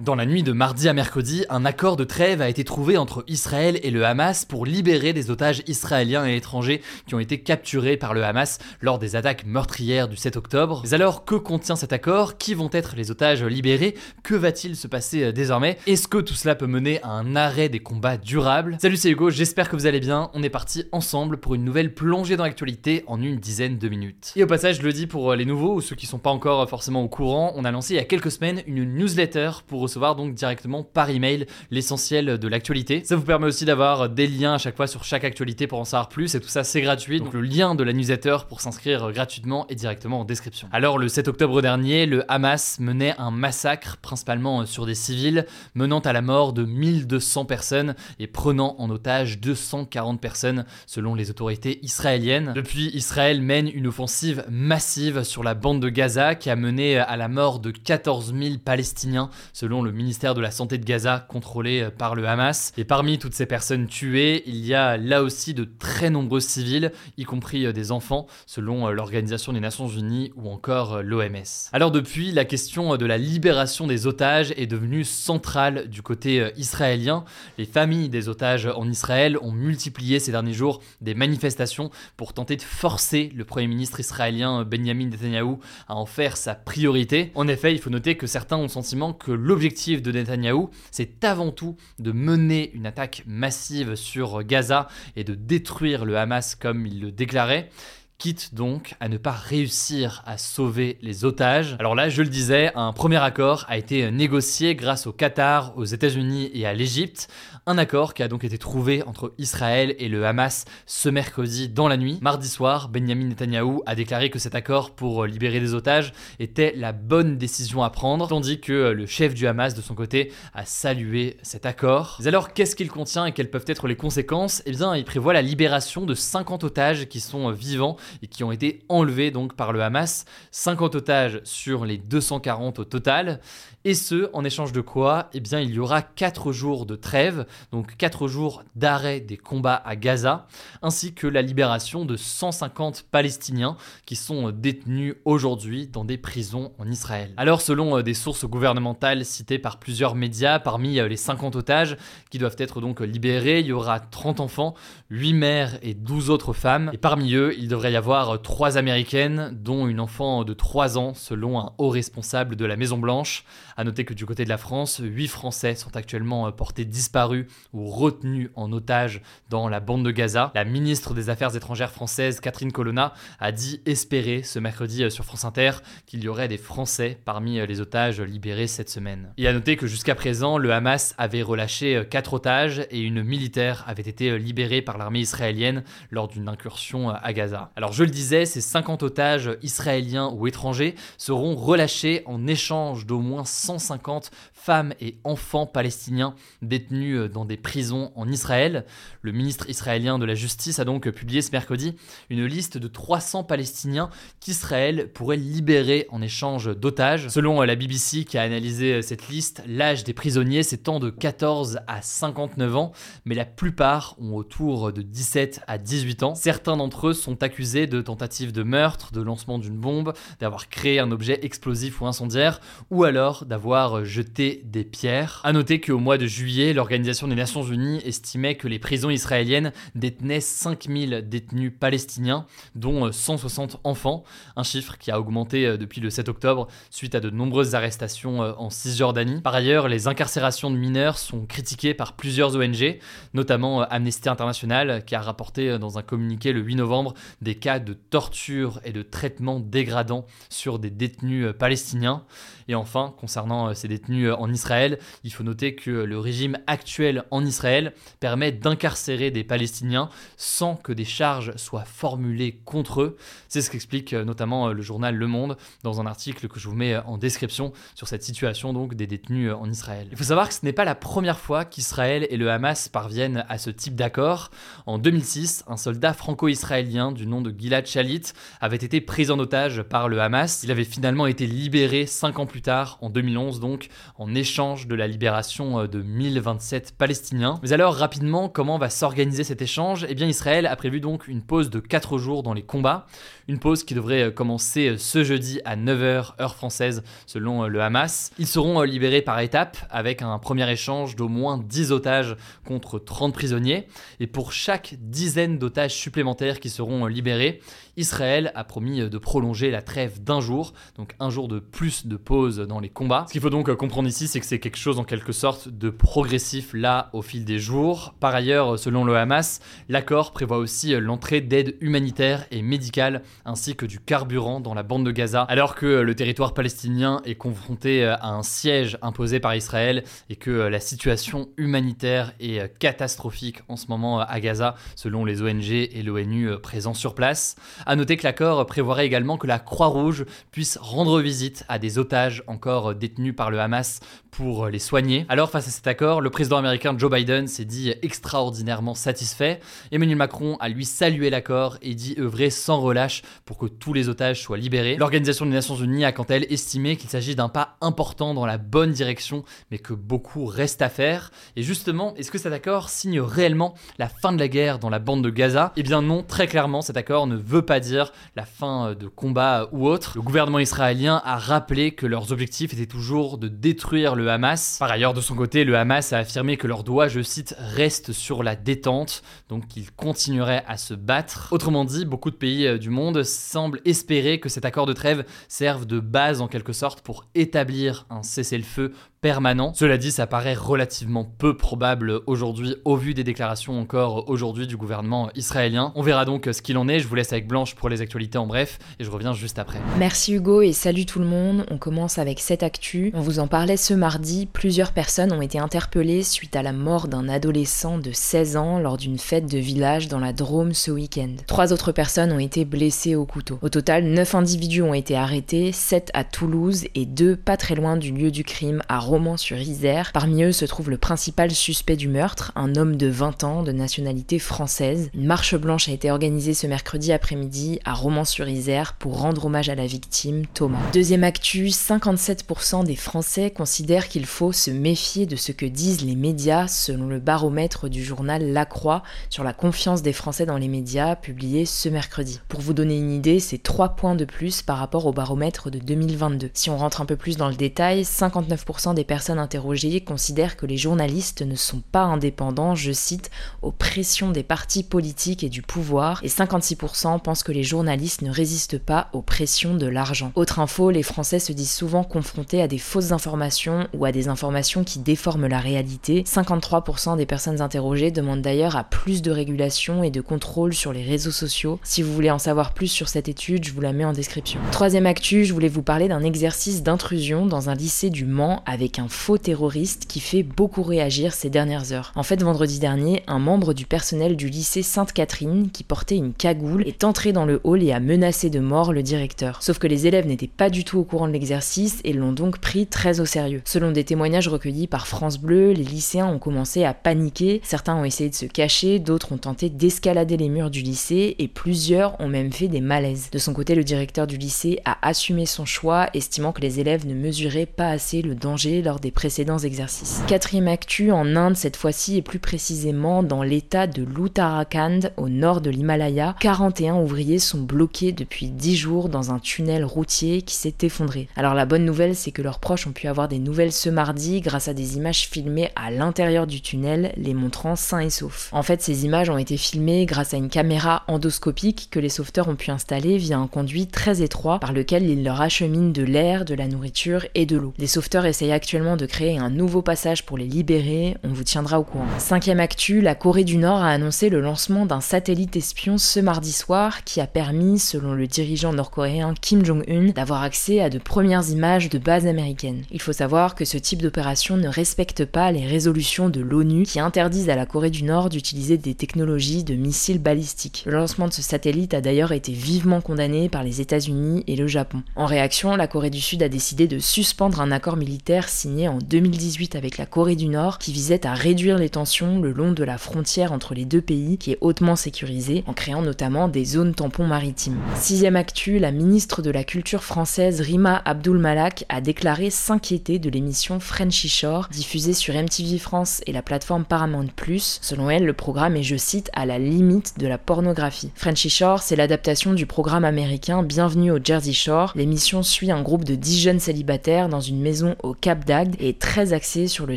Dans la nuit de mardi à mercredi, un accord de trêve a été trouvé entre Israël et le Hamas pour libérer des otages israéliens et étrangers qui ont été capturés par le Hamas lors des attaques meurtrières du 7 octobre. Mais alors, que contient cet accord? Qui vont être les otages libérés? Que va-t-il se passer euh, désormais? Est-ce que tout cela peut mener à un arrêt des combats durables? Salut, c'est Hugo, j'espère que vous allez bien. On est parti ensemble pour une nouvelle plongée dans l'actualité en une dizaine de minutes. Et au passage, je le dis pour euh, les nouveaux ou ceux qui sont pas encore euh, forcément au courant, on a lancé il y a quelques semaines une newsletter pour recevoir donc directement par email l'essentiel de l'actualité. Ça vous permet aussi d'avoir des liens à chaque fois sur chaque actualité pour en savoir plus et tout ça c'est gratuit. Donc le lien de la newsletter pour s'inscrire gratuitement est directement en description. Alors le 7 octobre dernier, le Hamas menait un massacre principalement sur des civils, menant à la mort de 1200 personnes et prenant en otage 240 personnes selon les autorités israéliennes. Depuis, Israël mène une offensive massive sur la bande de Gaza qui a mené à la mort de 14 000 Palestiniens selon le ministère de la Santé de Gaza contrôlé euh, par le Hamas. Et parmi toutes ces personnes tuées, il y a là aussi de très nombreux civils, y compris euh, des enfants, selon euh, l'Organisation des Nations Unies ou encore l'OMS. Alors depuis, la question de la libération des otages est devenue centrale du côté israélien. Les familles des otages en Israël ont multiplié ces derniers jours des manifestations pour tenter de forcer le Premier ministre israélien Benjamin Netanyahu à en faire sa priorité. En effet, il faut noter que certains ont le sentiment que l'objectif de Netanyahou, c'est avant tout de mener une attaque massive sur Gaza et de détruire le Hamas comme il le déclarait quitte donc à ne pas réussir à sauver les otages. Alors là, je le disais, un premier accord a été négocié grâce au Qatar, aux États-Unis et à l'Égypte. Un accord qui a donc été trouvé entre Israël et le Hamas ce mercredi dans la nuit. Mardi soir, Benjamin Netanyahou a déclaré que cet accord pour libérer des otages était la bonne décision à prendre, tandis que le chef du Hamas de son côté a salué cet accord. Mais alors, qu'est-ce qu'il contient et quelles peuvent être les conséquences? Eh bien, il prévoit la libération de 50 otages qui sont vivants et qui ont été enlevés donc par le Hamas. 50 otages sur les 240 au total. Et ce, en échange de quoi Eh bien, il y aura 4 jours de trêve, donc 4 jours d'arrêt des combats à Gaza, ainsi que la libération de 150 Palestiniens qui sont détenus aujourd'hui dans des prisons en Israël. Alors, selon euh, des sources gouvernementales citées par plusieurs médias, parmi euh, les 50 otages qui doivent être donc libérés, il y aura 30 enfants, 8 mères et 12 autres femmes. Et parmi eux, il devrait y avoir 3 américaines, dont une enfant de 3 ans, selon un haut responsable de la Maison-Blanche. A noter que du côté de la France, 8 Français sont actuellement euh, portés disparus ou retenus en otage dans la bande de Gaza. La ministre des Affaires étrangères française, Catherine Colonna, a dit espérer ce mercredi euh, sur France Inter qu'il y aurait des Français parmi euh, les otages libérés cette semaine. Et à noter que jusqu'à présent, le Hamas avait relâché 4 otages et une militaire avait été libérée par l'armée israélienne lors d'une incursion à Gaza. Je le disais, ces 50 otages israéliens ou étrangers seront relâchés en échange d'au moins 150 femmes et enfants palestiniens détenus euh, dans des prisons en Israël. Le ministre israélien de la Justice a donc publié ce mercredi une liste de 300 Palestiniens qu'Israël pourrait libérer en échange d'otages. Selon euh, la BBC qui a analysé euh, cette liste, l'âge des prisonniers s'étend de 14 à 59 ans, mais la plupart ont autour de 17 à 18 ans. Certains d'entre eux sont accusés de tentatives de meurtre, de lancement d'une bombe, d'avoir créé un objet explosif ou incendiaire, ou alors d'avoir jeté des pierres. A noter qu'au mois de juillet, l'Organisation des Nations Unies estimait que les prisons israéliennes détenaient 5000 détenus palestiniens, dont 160 enfants, un chiffre qui a augmenté euh, depuis le 7 octobre suite à de nombreuses arrestations euh, en Cisjordanie. Par ailleurs, les incarcérations de mineurs sont critiquées par plusieurs ONG, notamment euh, Amnesty International, qui a rapporté dans un communiqué le 8 novembre des cas de torture et de traitement dégradant sur des détenus palestiniens. Et enfin, concernant ces détenus en Israël, il faut noter que le régime actuel en Israël permet d'incarcérer des Palestiniens sans que des charges soient formulées contre eux. C'est ce qu'explique notamment le journal Le Monde dans un article que je vous mets en description sur cette situation donc des détenus en Israël. Il faut savoir que ce n'est pas la première fois qu'Israël et le Hamas parviennent à ce type d'accord. En 2006, un soldat franco-israélien du nom de Gilad Shalit avait été pris en otage par le Hamas. Il avait finalement été libéré cinq ans plus tard, en 2011 donc, en échange de la libération euh, de 1027 Palestiniens. Mais alors rapidement, comment va s'organiser cet échange? Eh bien Israël a prévu donc une pause de 4 jours dans les combats, une pause qui devrait euh, commencer euh, ce jeudi à 9h heure française selon le Hamas. Ils seront libérés par étapes avec un premier échange d'au moins 10 otages contre 30 prisonniers et pour chaque dizaine d'otages supplémentaires qui seront libérés, Israël a promis de prolonger la trêve d'un jour, donc un jour de plus de pause dans les combats. Ce qu'il faut donc comprendre ici, c'est que c'est quelque chose en quelque sorte de progressif là au fil des jours. Par ailleurs, selon le Hamas, l'accord prévoit aussi l'entrée d'aide humanitaire et médicale ainsi que du carburant dans la bande de Gaza, alors que le territoire palestinien est confronté à un siège imposé par Israël et que la situation humanitaire est catastrophique en ce moment à Gaza, selon les ONG et l'ONU présents sur place. A noter que l'accord prévoirait également que la Croix-Rouge puisse rendre visite à des otages encore détenus par le Hamas pour les soigner. Alors face à cet accord, le président américain Joe Biden s'est dit extraordinairement satisfait. Emmanuel Macron a lui salué l'accord et dit œuvrer sans relâche pour que tous les otages soient libérés. L'Organisation des Nations Unies a quant à elle estimé qu'il s'agit d'un pas important dans la bonne direction, mais que beaucoup reste à faire. Et justement, est-ce que cet accord signe réellement la fin de la guerre dans la bande de Gaza? Eh bien non, très clairement, cet accord ne veut pas dire la fin de combat ou autre. Le gouvernement israélien a rappelé que leurs objectifs étaient toujours de détruire le Hamas. Par ailleurs, de son côté, le Hamas a affirmé que leur doigt, je cite, reste sur la détente, donc qu'ils continueraient à se battre. Autrement dit, beaucoup de pays euh, du monde semblent espérer que cet accord de trêve serve de base en quelque sorte pour établir un cessez-le-feu permanent. Cela dit, ça paraît relativement peu probable aujourd'hui au vu des déclarations encore aujourd'hui du gouvernement israélien. On verra donc ce qu'il en est. Je vous laisse avec Blanche pour les actualités en bref et je reviens juste après. Merci Hugo et salut tout le monde. On commence avec cette actu. On vous en parlait ce mardi. Plusieurs personnes ont été interpellées suite à la mort d'un adolescent de 16 ans lors d'une fête de village dans la Drôme ce week-end. Trois autres personnes ont été blessées au couteau. Au total, 9 individus ont été arrêtés, 7 à Toulouse et 2 pas très loin du lieu du crime à Rome sur Isère. Parmi eux se trouve le principal suspect du meurtre, un homme de 20 ans de nationalité française. Une marche blanche a été organisée ce mercredi après-midi à Romans-sur-Isère pour rendre hommage à la victime, Thomas. Deuxième actu, 57% des Français considèrent qu'il faut se méfier de ce que disent les médias selon le baromètre du journal La Croix sur la confiance des Français dans les médias publié ce mercredi. Pour vous donner une idée, c'est 3 points de plus par rapport au baromètre de 2022. Si on rentre un peu plus dans le détail, 59% des personnes interrogées considèrent que les journalistes ne sont pas indépendants, je cite, aux pressions des partis politiques et du pouvoir, et 56% pensent que les journalistes ne résistent pas aux pressions de l'argent. Autre info, les Français se disent souvent confrontés à des fausses informations ou à des informations qui déforment la réalité. 53% des personnes interrogées demandent d'ailleurs à plus de régulation et de contrôle sur les réseaux sociaux. Si vous voulez en savoir plus sur cette étude, je vous la mets en description. Troisième actu, je voulais vous parler d'un exercice d'intrusion dans un lycée du Mans avec un faux terroriste qui fait beaucoup réagir ces dernières heures. En fait, vendredi dernier, un membre du personnel du lycée Sainte-Catherine, qui portait une cagoule, est entré dans le hall et a menacé de mort le directeur. Sauf que les élèves n'étaient pas du tout au courant de l'exercice et l'ont donc pris très au sérieux. Selon des témoignages recueillis par France Bleu, les lycéens ont commencé à paniquer, certains ont essayé de se cacher, d'autres ont tenté d'escalader les murs du lycée et plusieurs ont même fait des malaises. De son côté, le directeur du lycée a assumé son choix, estimant que les élèves ne mesuraient pas assez le danger lors des précédents exercices. Quatrième actu en Inde cette fois-ci et plus précisément dans l'état de l'Uttarakhand au nord de l'Himalaya, 41 ouvriers sont bloqués depuis 10 jours dans un tunnel routier qui s'est effondré. Alors la bonne nouvelle c'est que leurs proches ont pu avoir des nouvelles ce mardi grâce à des images filmées à l'intérieur du tunnel les montrant sains et saufs. En fait ces images ont été filmées grâce à une caméra endoscopique que les sauveteurs ont pu installer via un conduit très étroit par lequel ils leur acheminent de l'air, de la nourriture et de l'eau. Les sauveteurs essayent actuellement de créer un nouveau passage pour les libérer, on vous tiendra au courant. Cinquième actu, la Corée du Nord a annoncé le lancement d'un satellite espion ce mardi soir qui a permis, selon le dirigeant nord-coréen Kim Jong-un, d'avoir accès à de premières images de bases américaines. Il faut savoir que ce type d'opération ne respecte pas les résolutions de l'ONU qui interdisent à la Corée du Nord d'utiliser des technologies de missiles balistiques. Le lancement de ce satellite a d'ailleurs été vivement condamné par les États-Unis et le Japon. En réaction, la Corée du Sud a décidé de suspendre un accord militaire signé en 2018 avec la Corée du Nord qui visait à réduire les tensions le long de la frontière entre les deux pays qui est hautement sécurisée en créant notamment des zones tampons maritimes. Sixième actu, la ministre de la Culture française Rima Abdul Malak a déclaré s'inquiéter de l'émission Frenchy Shore diffusée sur MTV France et la plateforme Paramount+. Selon elle, le programme est, je cite, à la limite de la pornographie. Frenchy Shore, c'est l'adaptation du programme américain Bienvenue au Jersey Shore. L'émission suit un groupe de 10 jeunes célibataires dans une maison au Cap est très axée sur le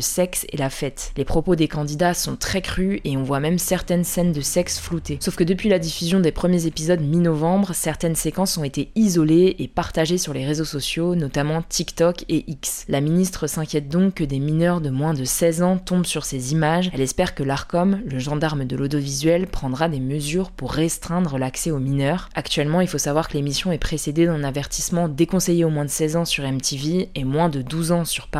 sexe et la fête. Les propos des candidats sont très crus et on voit même certaines scènes de sexe floutées. Sauf que depuis la diffusion des premiers épisodes mi-novembre, certaines séquences ont été isolées et partagées sur les réseaux sociaux, notamment TikTok et X. La ministre s'inquiète donc que des mineurs de moins de 16 ans tombent sur ces images. Elle espère que l'ARCOM, le gendarme de l'audiovisuel, prendra des mesures pour restreindre l'accès aux mineurs. Actuellement, il faut savoir que l'émission est précédée d'un avertissement déconseillé aux moins de 16 ans sur MTV et moins de 12 ans sur Paramount+.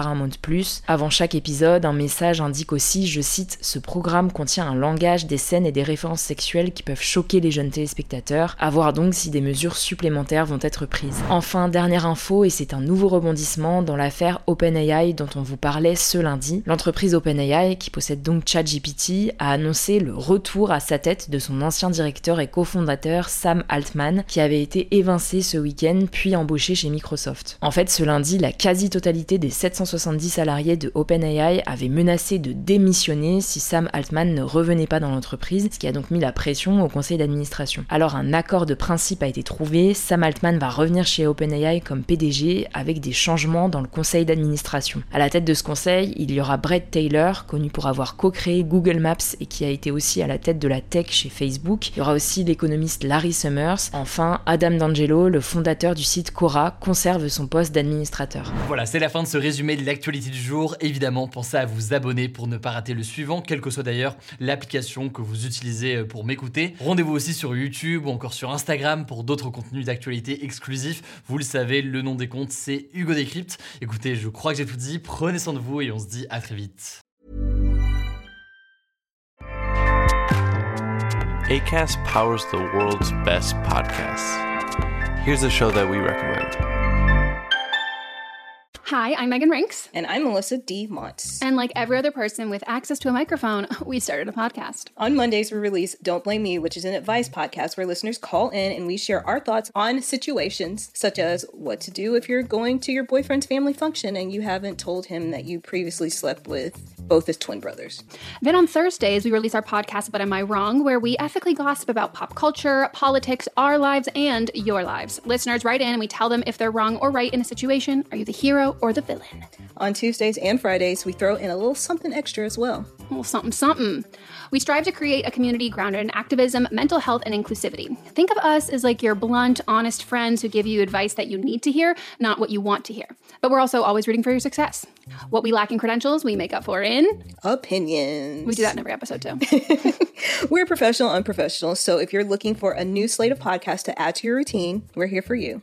Avant chaque épisode, un message indique aussi, je cite, ce programme contient un langage, des scènes et des références sexuelles qui peuvent choquer les jeunes téléspectateurs, à voir donc si des mesures supplémentaires vont être prises. Enfin, dernière info, et c'est un nouveau rebondissement dans l'affaire OpenAI dont on vous parlait ce lundi. L'entreprise OpenAI, qui possède donc ChatGPT, a annoncé le retour à sa tête de son ancien directeur et cofondateur Sam Altman, qui avait été évincé ce week-end puis embauché chez Microsoft. En fait, ce lundi, la quasi-totalité des 770 salariés de OpenAI avaient menacé de démissionner si Sam Altman ne revenait pas dans l'entreprise, ce qui a donc mis la pression au conseil d'administration. Alors un accord de principe a été trouvé, Sam Altman va revenir chez OpenAI comme PDG avec des changements dans le conseil d'administration. À la tête de ce conseil, il y aura Brett Taylor, connu pour avoir co-créé Google Maps et qui a été aussi à la tête de la tech chez Facebook. Il y aura aussi l'économiste Larry Summers. Enfin, Adam D'Angelo, le fondateur du site Quora, conserve son poste d'administrateur. Voilà, c'est la fin de ce résumé l'actualité du jour. Évidemment, pensez à vous abonner pour ne pas rater le suivant, quelle que soit d'ailleurs l'application que vous utilisez euh, pour m'écouter. Rendez-vous aussi sur YouTube ou encore sur Instagram pour d'autres contenus d'actualité exclusifs. Vous le savez, le nom des comptes, c'est Hugo Décrypte. Écoutez, je crois que j'ai tout dit. Prenez soin de vous et on se dit à très vite. ACAST powers the world's best podcasts. Here's a show that we recommend. Hi, I'm Megan Rinks. And I'm Melissa D. Montz. And like every other person with access to a microphone, we started a podcast. On Mondays, we release Don't Blame Me, which is an advice podcast where listeners call in and we share our thoughts on situations such as what to do if you're going to your boyfriend's family function and you haven't told him that you previously slept with both his twin brothers. Then on Thursdays, we release our podcast, But Am I Wrong, where we ethically gossip about pop culture, politics, our lives, and your lives. Listeners write in and we tell them if they're wrong or right in a situation. Are you the hero or the villain? On Tuesdays and Fridays, we throw in a little something extra as well. Well, something, something. We strive to create a community grounded in activism, mental health, and inclusivity. Think of us as like your blunt, honest friends who give you advice that you need to hear, not what you want to hear. But we're also always rooting for your success. What we lack in credentials, we make up for in opinions. We do that in every episode too. we're professional, unprofessional. So if you're looking for a new slate of podcasts to add to your routine, we're here for you.